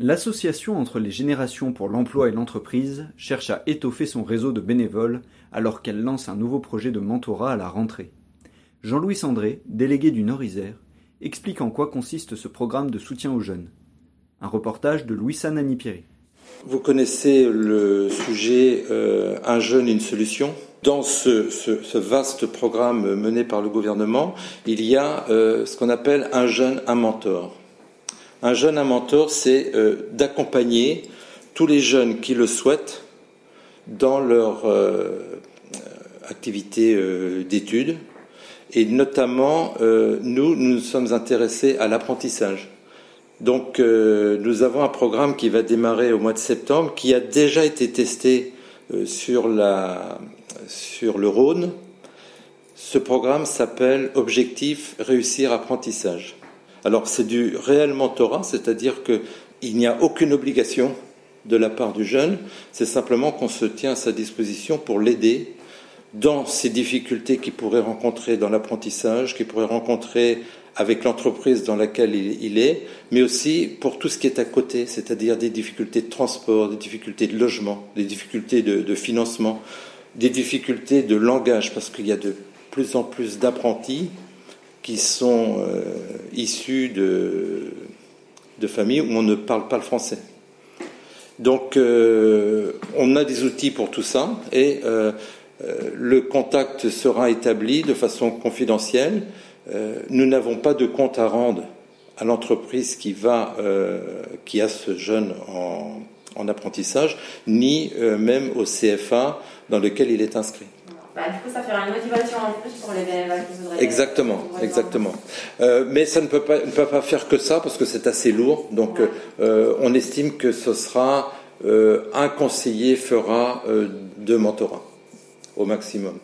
L'association entre les générations pour l'emploi et l'entreprise cherche à étoffer son réseau de bénévoles alors qu'elle lance un nouveau projet de mentorat à la rentrée. Jean-Louis Sandré, délégué du Nord-Isère, explique en quoi consiste ce programme de soutien aux jeunes. Un reportage de Louis Sanani-Pierry. Vous connaissez le sujet euh, Un jeune, une solution. Dans ce, vaste programme mené par le gouvernement, il y a euh, ce qu'on appelle un jeune, un mentor. Un jeune, un mentor, c'est euh, d'accompagner tous les jeunes qui le souhaitent dans leur activité d'études. Et notamment, nous, nous sommes intéressés à l'apprentissage. Donc euh, nous avons un programme qui va démarrer au mois de septembre, qui a déjà été testé euh, sur le Rhône. Ce programme s'appelle Objectif Réussir Apprentissage. Alors c'est du réel mentorat, c'est-à-dire qu'il n'y a aucune obligation de la part du jeune, c'est simplement qu'on se tient à sa disposition pour l'aider dans ses difficultés qu'il pourrait rencontrer dans l'apprentissage, qu'il pourrait rencontrer avec l'entreprise dans laquelle il, est, mais aussi pour tout ce qui est à côté, c'est-à-dire des difficultés de transport, des difficultés de logement, des difficultés de, financement, des difficultés de langage, parce qu'il y a de plus en plus d'apprentis qui sont euh, issus de, de, familles où on ne parle pas le français. Donc euh, on a des outils pour tout ça et euh, le contact sera établi de façon confidentielle nous n'avons pas de compte à rendre à l'entreprise qui va, qui a ce jeune en, apprentissage, ni même au CFA dans lequel il est inscrit. Bah, du coup, ça fera une motivation en plus pour les bénévoles qui voudraient. Exactement, exactement. mais ça ne peut pas, ne peut pas faire que ça parce que c'est assez lourd. Donc, on estime que ce sera un conseiller fera deux mentorats au maximum.